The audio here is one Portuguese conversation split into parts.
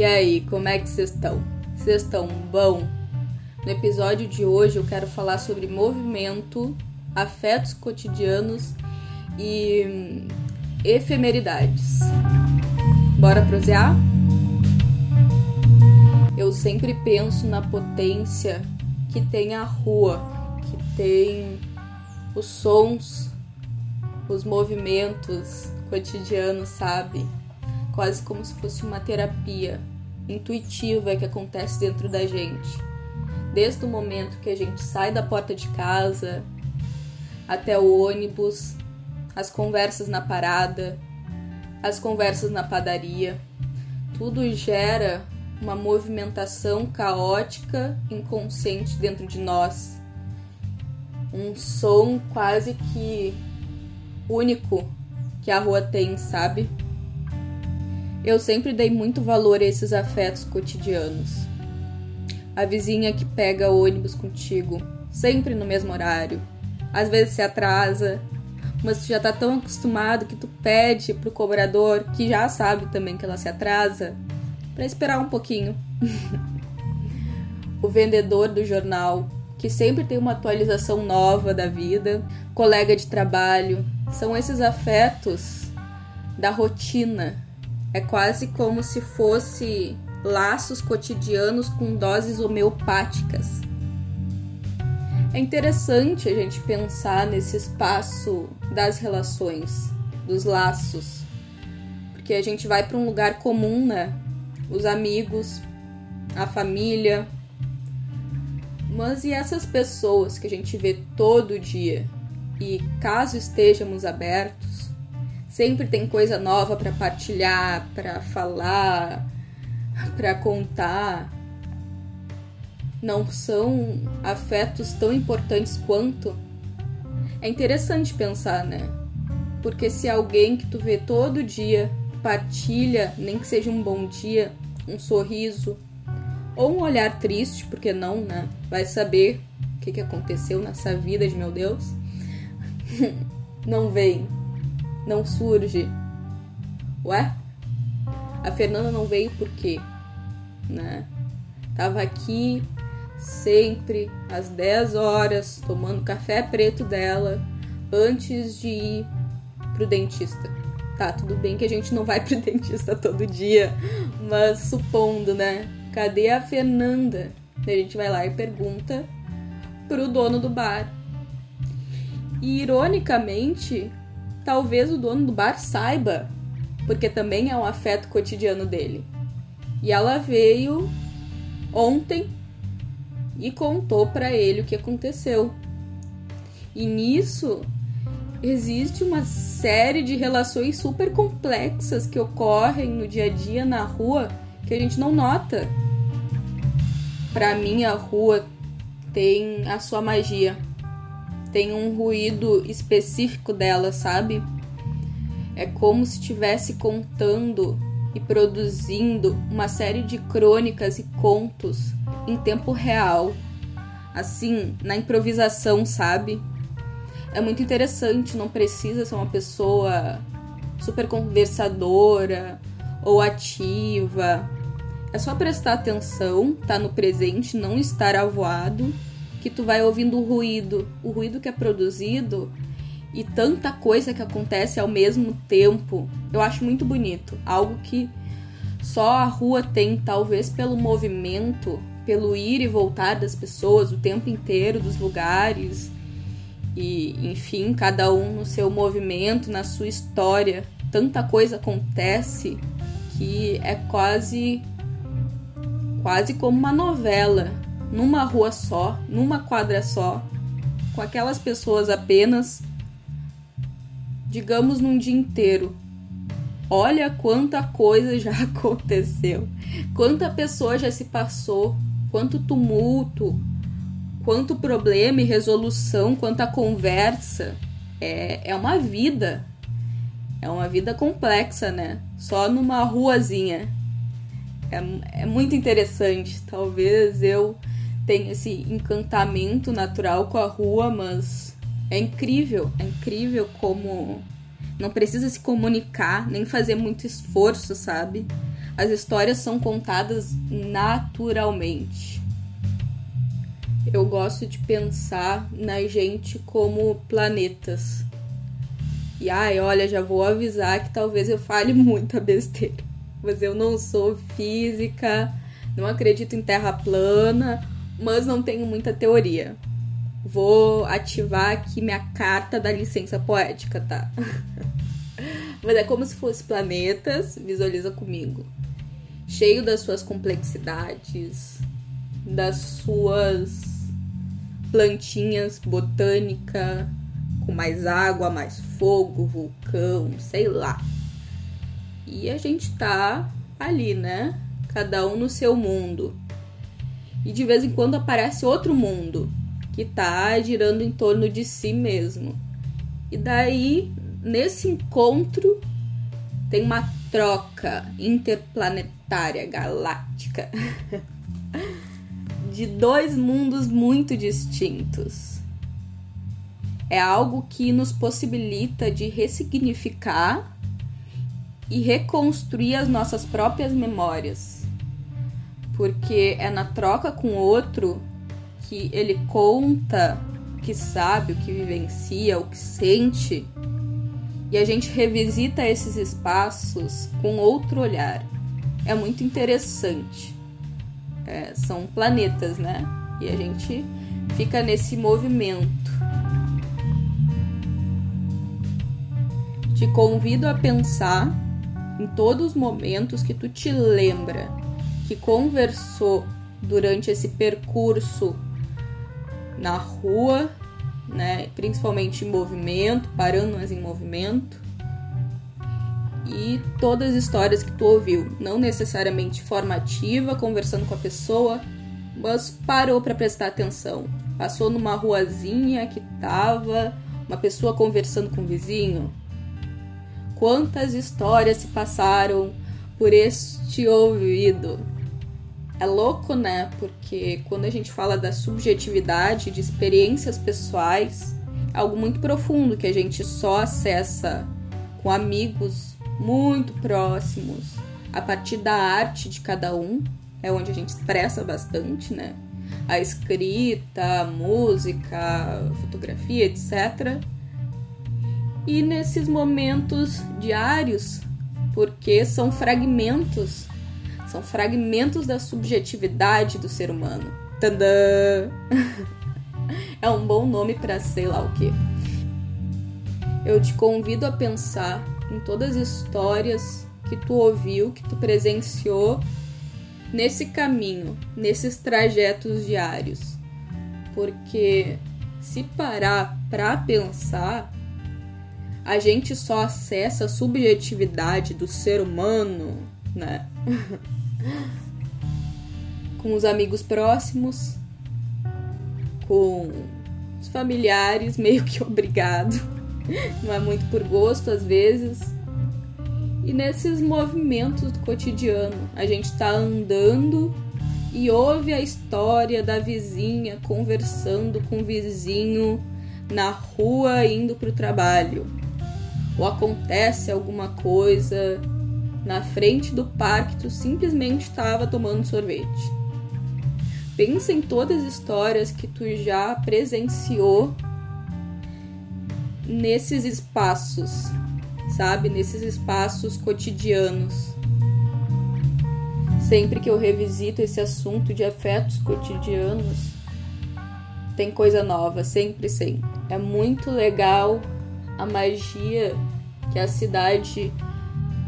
E aí, como é que vocês estão? Vocês estão bom? No episódio de hoje eu quero falar sobre movimento, afetos cotidianos e hum, efemeridades. Bora prosear? Eu sempre penso na potência que tem a rua, que tem os sons, os movimentos cotidianos, sabe? Quase como se fosse uma terapia intuitiva que acontece dentro da gente. Desde o momento que a gente sai da porta de casa até o ônibus, as conversas na parada, as conversas na padaria, tudo gera uma movimentação caótica, inconsciente dentro de nós. Um som quase que único que a rua tem, sabe? Eu sempre dei muito valor a esses afetos cotidianos. A vizinha que pega ônibus contigo, sempre no mesmo horário. Às vezes se atrasa, mas tu já tá tão acostumado que tu pede pro cobrador, que já sabe também que ela se atrasa, para esperar um pouquinho. o vendedor do jornal, que sempre tem uma atualização nova da vida, colega de trabalho, são esses afetos da rotina. É quase como se fosse laços cotidianos com doses homeopáticas. É interessante a gente pensar nesse espaço das relações, dos laços, porque a gente vai para um lugar comum, né? Os amigos, a família. Mas e essas pessoas que a gente vê todo dia? E caso estejamos abertos, sempre tem coisa nova para partilhar, para falar, para contar. Não são afetos tão importantes quanto? É interessante pensar, né? Porque se alguém que tu vê todo dia partilha, nem que seja um bom dia, um sorriso, ou um olhar triste, porque não, né? Vai saber o que, aconteceu nessa vida de meu Deus. não vem, não surge. Ué? A Fernanda não veio por quê? Né? Tava aqui sempre às 10 horas tomando café preto dela antes de ir pro dentista. Tá, tudo bem que a gente não vai pro dentista todo dia, mas supondo, né? Cadê a Fernanda? a gente vai lá e pergunta pro dono do bar e ironicamente, talvez o dono do bar saiba, porque também é um afeto cotidiano dele. E ela veio ontem e contou para ele o que aconteceu. E nisso existe uma série de relações super complexas que ocorrem no dia a dia na rua que a gente não nota. Para mim a rua tem a sua magia tem um ruído específico dela, sabe? É como se estivesse contando e produzindo uma série de crônicas e contos em tempo real, assim, na improvisação, sabe? É muito interessante, não precisa ser uma pessoa super conversadora ou ativa. É só prestar atenção, tá no presente, não estar avoado que tu vai ouvindo o ruído, o ruído que é produzido e tanta coisa que acontece ao mesmo tempo. Eu acho muito bonito, algo que só a rua tem, talvez pelo movimento, pelo ir e voltar das pessoas o tempo inteiro, dos lugares. E, enfim, cada um no seu movimento, na sua história. Tanta coisa acontece que é quase quase como uma novela numa rua só, numa quadra só, com aquelas pessoas apenas, digamos num dia inteiro. Olha quanta coisa já aconteceu, quanta pessoa já se passou, quanto tumulto, quanto problema e resolução, quanta conversa. É, é uma vida, é uma vida complexa, né? Só numa ruazinha. É, é muito interessante. Talvez eu tem esse encantamento natural com a rua, mas é incrível, é incrível como não precisa se comunicar, nem fazer muito esforço, sabe? as histórias são contadas naturalmente. Eu gosto de pensar na gente como planetas. E ai, olha, já vou avisar que talvez eu fale muita besteira. Mas eu não sou física, não acredito em terra plana, mas não tenho muita teoria. Vou ativar aqui minha carta da licença poética, tá? mas é como se fosse planetas, visualiza comigo. Cheio das suas complexidades, das suas plantinhas botânica, com mais água, mais fogo, vulcão, sei lá. E a gente tá ali, né? Cada um no seu mundo. E de vez em quando aparece outro mundo que tá girando em torno de si mesmo. E daí, nesse encontro, tem uma troca interplanetária galáctica de dois mundos muito distintos é algo que nos possibilita de ressignificar e reconstruir as nossas próprias memórias. Porque é na troca com outro que ele conta o que sabe, o que vivencia, o que sente. E a gente revisita esses espaços com outro olhar. É muito interessante. É, são planetas, né? E a gente fica nesse movimento. Te convido a pensar em todos os momentos que tu te lembra que conversou durante esse percurso na rua, né, principalmente em movimento, parando mas em movimento. E todas as histórias que tu ouviu, não necessariamente formativa, conversando com a pessoa, mas parou para prestar atenção. Passou numa ruazinha que tava uma pessoa conversando com o vizinho, quantas histórias se passaram por este ouvido. É louco, né? Porque quando a gente fala da subjetividade, de experiências pessoais, é algo muito profundo que a gente só acessa com amigos muito próximos, a partir da arte de cada um, é onde a gente expressa bastante, né? A escrita, a música, a fotografia, etc e nesses momentos diários, porque são fragmentos, são fragmentos da subjetividade do ser humano. Tadã! É um bom nome para sei lá o que. Eu te convido a pensar em todas as histórias que tu ouviu, que tu presenciou nesse caminho, nesses trajetos diários. Porque se parar para pensar, a gente só acessa a subjetividade do ser humano, né? com os amigos próximos, com os familiares, meio que obrigado. Não é muito por gosto às vezes. E nesses movimentos do cotidiano, a gente tá andando e ouve a história da vizinha conversando com o vizinho na rua indo pro trabalho ou acontece alguma coisa na frente do parque, tu simplesmente estava tomando sorvete. Pensa em todas as histórias que tu já presenciou nesses espaços, sabe? Nesses espaços cotidianos. Sempre que eu revisito esse assunto de afetos cotidianos, tem coisa nova, sempre, sempre. É muito legal a magia que a cidade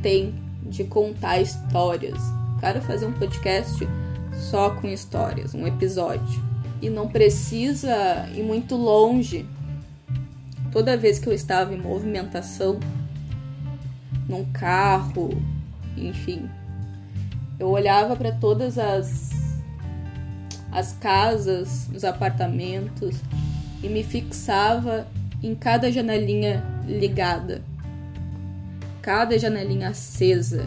tem de contar histórias. Quero fazer um podcast só com histórias, um episódio. E não precisa ir muito longe. Toda vez que eu estava em movimentação, num carro, enfim, eu olhava para todas as as casas, os apartamentos e me fixava em cada janelinha ligada cada janelinha acesa.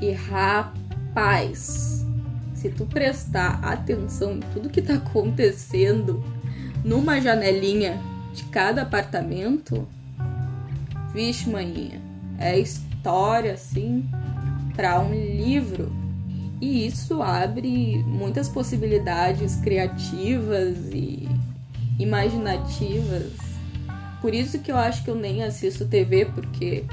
E rapaz, se tu prestar atenção em tudo que tá acontecendo numa janelinha de cada apartamento, vixe, maninha, é história assim para um livro. E isso abre muitas possibilidades criativas e imaginativas. Por isso que eu acho que eu nem assisto TV, porque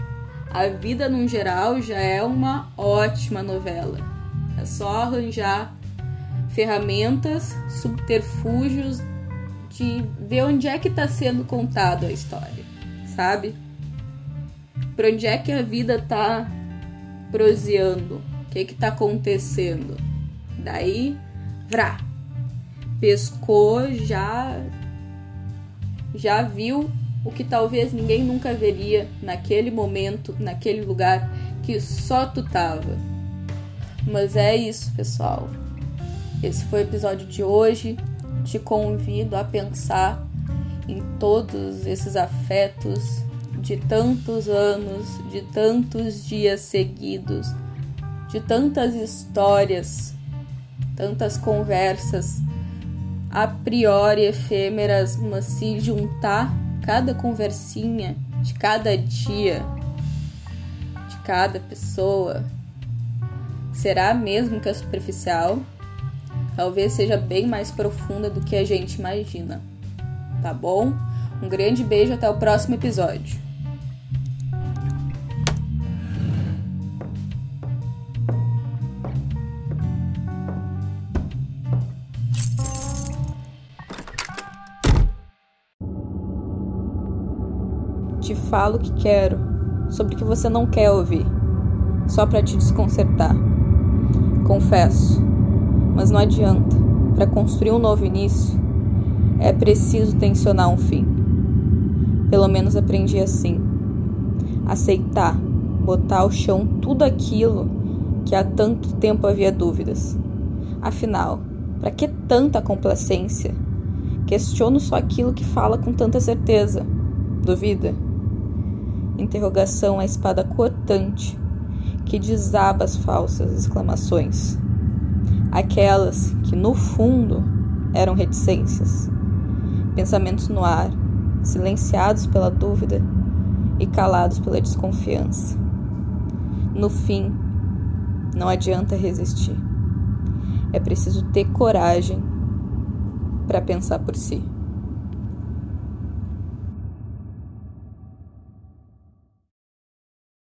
a vida no geral já é uma ótima novela. É só arranjar ferramentas, subterfúgios de ver onde é que está sendo contado a história, sabe? Para onde é que a vida tá proseando? O que que tá acontecendo? Daí, vrá. Pescou, já já viu o que talvez ninguém nunca veria naquele momento, naquele lugar que só tu tava. Mas é isso, pessoal. Esse foi o episódio de hoje. Te convido a pensar em todos esses afetos de tantos anos, de tantos dias seguidos, de tantas histórias, tantas conversas a priori efêmeras, mas se juntar cada conversinha de cada dia, de cada pessoa, será mesmo que é superficial? Talvez seja bem mais profunda do que a gente imagina. Tá bom? Um grande beijo até o próximo episódio. Te falo o que quero, sobre o que você não quer ouvir, só para te desconcertar. Confesso, mas não adianta. Para construir um novo início, é preciso tensionar um fim. Pelo menos aprendi assim. Aceitar, botar ao chão tudo aquilo que há tanto tempo havia dúvidas. Afinal, para que tanta complacência? Questiono só aquilo que fala com tanta certeza. Duvida? Interrogação a espada cortante que desaba as falsas exclamações. Aquelas que, no fundo, eram reticências. Pensamentos no ar, silenciados pela dúvida e calados pela desconfiança. No fim, não adianta resistir. É preciso ter coragem para pensar por si.